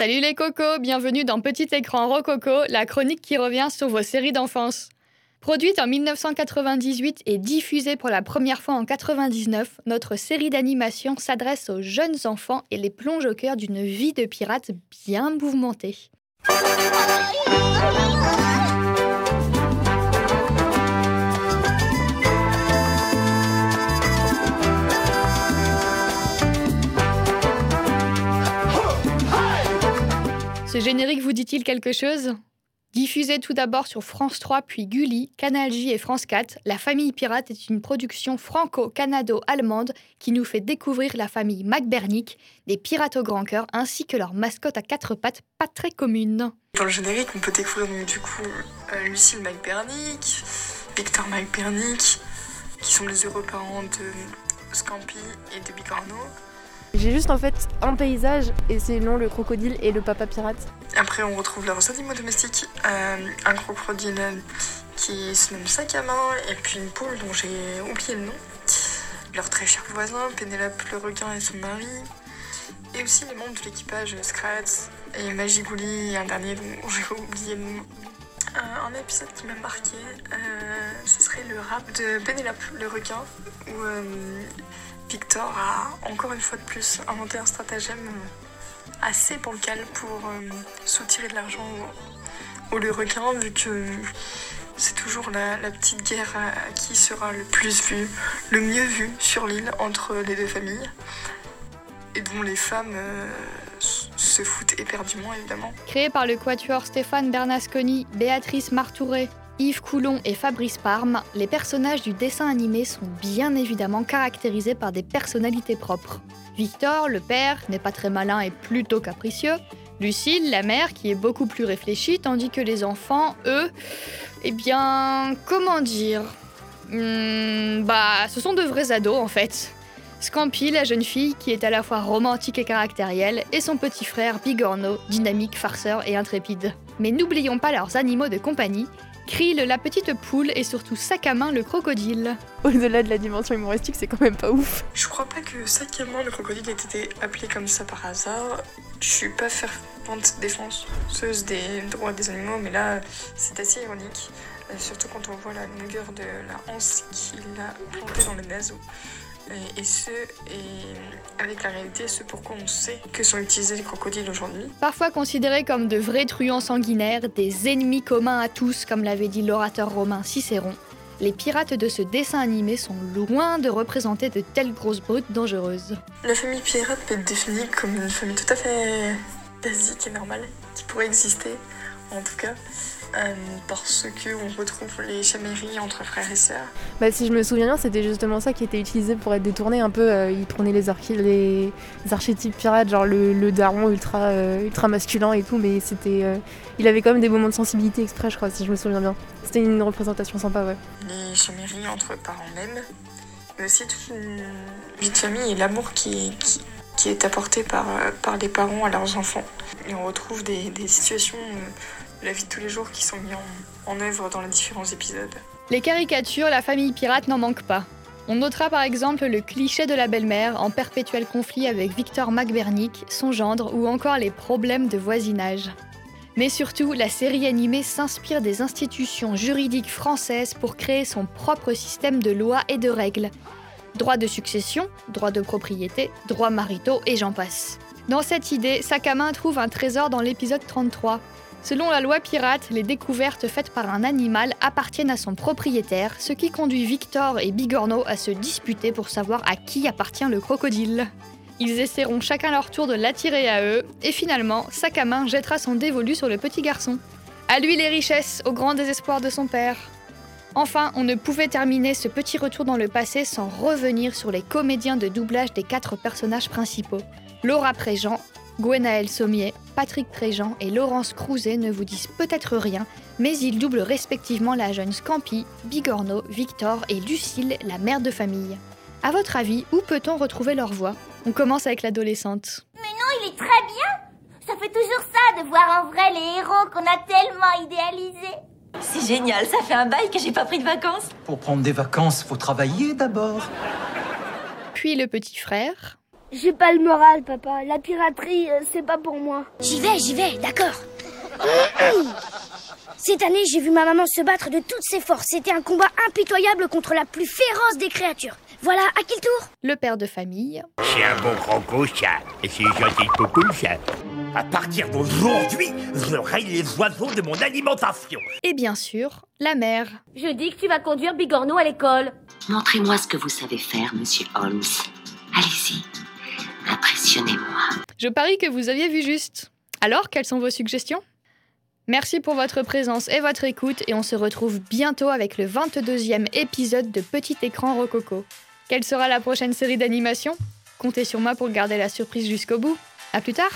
Salut les cocos, bienvenue dans Petit écran Rococo, la chronique qui revient sur vos séries d'enfance. Produite en 1998 et diffusée pour la première fois en 99, notre série d'animation s'adresse aux jeunes enfants et les plonge au cœur d'une vie de pirate bien mouvementée. Ce générique vous dit-il quelque chose? Diffusé tout d'abord sur France 3 puis Gulli, Canal J et France 4, La famille pirate est une production franco-canado-allemande qui nous fait découvrir la famille McBernick, des pirates au grand cœur ainsi que leur mascotte à quatre pattes pas très commune. Dans le générique, on peut découvrir du coup euh, Lucille McBernick, Victor McBernick, qui sont les heureux parents de Scampi et de Bigorneau. J'ai juste en fait un paysage et c'est non le crocodile et le papa pirate. Après, on retrouve leurs animaux domestiques euh, un crocodile qui se nomme main et puis une poule dont j'ai oublié le nom. Leur très cher voisin, Pénélope le requin et son mari. Et aussi les membres de l'équipage Scratch et Magigouli un dernier dont j'ai oublié le nom. Euh, un épisode qui m'a marqué, euh, ce serait le rap de Pénélope le requin où Victor a encore une fois de plus inventé un stratagème assez bancal pour euh, soutirer de l'argent au, requin, vu que c'est toujours la, petite guerre qui sera le plus vu, le mieux vu sur l'île entre les deux familles, et dont les femmes euh, se foutent éperdument évidemment. Créé par le quatuor Stéphane Bernasconi, Béatrice Martouré, Yves Coulon et Fabrice Parme, les personnages du dessin animé sont bien évidemment caractérisés par des personnalités propres. Victor, le père, n'est pas très malin et plutôt capricieux. Lucille, la mère, qui est beaucoup plus réfléchie, tandis que les enfants, eux, eh bien, comment dire? Hmm, Bah, ce sont de vrais ados en fait. Scampi, la jeune fille, qui est à la fois romantique et caractérielle, et son petit frère Bigorno, dynamique, farceur et intrépide. Mais n'oublions pas leurs animaux de compagnie, Krill, la petite poule, et surtout Sac à main, le crocodile. Au-delà de la dimension humoristique, c'est quand même pas ouf. Je crois pas que Sac à main, le crocodile, ait été appelé comme ça par hasard. Je suis pas fervente défenseuse des droits des animaux, mais là, c'est assez ironique. Euh, surtout quand on voit la longueur de la hanse qu'il a plantée dans le naseau et ce, et avec la réalité, ce pourquoi on sait que sont utilisés les crocodiles aujourd'hui. Parfois considérés comme de vrais truands sanguinaires, des ennemis communs à tous, comme l'avait dit l'orateur romain Cicéron, les pirates de ce dessin animé sont loin de représenter de telles grosses brutes dangereuses. La famille pirate peut être définie comme une famille tout à fait basique et normale, qui pourrait exister, en tout cas. Euh, parce qu'on retrouve les chaméries entre frères et sœurs. Bah, si je me souviens bien, c'était justement ça qui était utilisé pour être détourné un peu. Euh, il prenait les, les, archétypes pirates, genre le, daron ultra, euh, ultra masculin et tout, mais c'était, il avait quand même des moments de sensibilité exprès, je crois, si je me souviens bien. C'était une représentation sympa, ouais. Les chaméries entre parents même, mais aussi toute une vie de famille et l'amour qui, qui, est apporté par, par les parents à leurs enfants. Et on retrouve des, situations la vie de tous les jours qui sont mis en, œuvre dans les différents épisodes. Les caricatures, la famille pirate n'en manque pas. On notera par exemple le cliché de la belle-mère en perpétuel conflit avec Victor McBernick, son gendre, ou encore les problèmes de voisinage. Mais surtout, la série animée s'inspire des institutions juridiques françaises pour créer son propre système de lois et de règles. Droit de succession, droit de propriété, droits maritaux et j'en passe. Dans cette idée, Sakama trouve un trésor dans l'épisode 33, Selon la loi pirate, les découvertes faites par un animal appartiennent à son propriétaire, ce qui conduit Victor et Bigorneau à se disputer pour savoir à qui appartient le crocodile. Ils essaieront chacun leur tour de l'attirer à eux, et finalement, main jettera son dévolu sur le petit garçon. À lui les richesses, au grand désespoir de son père. Enfin, on ne pouvait terminer ce petit retour dans le passé sans revenir sur les comédiens de doublage des quatre personnages principaux. Laura Préjean, Gwenaël Sommier, Patrick Préjean et Laurence Crouzet ne vous disent peut-être rien, mais ils doublent respectivement la jeune Scampi, Bigorneau, Victor et Lucille, la mère de famille. À votre avis, où peut-on retrouver leur voix? On commence avec l'adolescente. Mais non, il est très bien Ça fait toujours ça de voir en vrai les héros qu'on a tellement idéalisés C'est génial, ça fait un bail que j'ai pas pris de vacances Pour prendre des vacances, faut travailler d'abord Puis le petit frère, J'ai pas le moral, papa. La piraterie, euh, c'est pas pour moi. J'y vais, j'y vais, d'accord. Cette année, j'ai vu ma maman se battre de toutes ses forces. C'était un combat impitoyable contre la plus féroce des créatures. Voilà, à qui le tour? Le père de famille. C'est un bon. Et c'est gentil ça. À partir d'aujourd'hui, je raye les oiseaux de mon alimentation. Et bien sûr, la mère. Je dis que tu vas conduire Bigorneau à l'école. Montrez-moi ce que vous savez faire, monsieur Holmes. Allez-y, impressionnez-moi. Je parie que vous aviez vu juste. Alors, quelles sont vos suggestions? Merci pour votre présence et votre écoute et on se retrouve bientôt avec le 22e épisode de Petit écran Rococo. Quelle sera la prochaine série d'animation? Comptez sur moi pour garder la surprise jusqu'au bout. À plus tard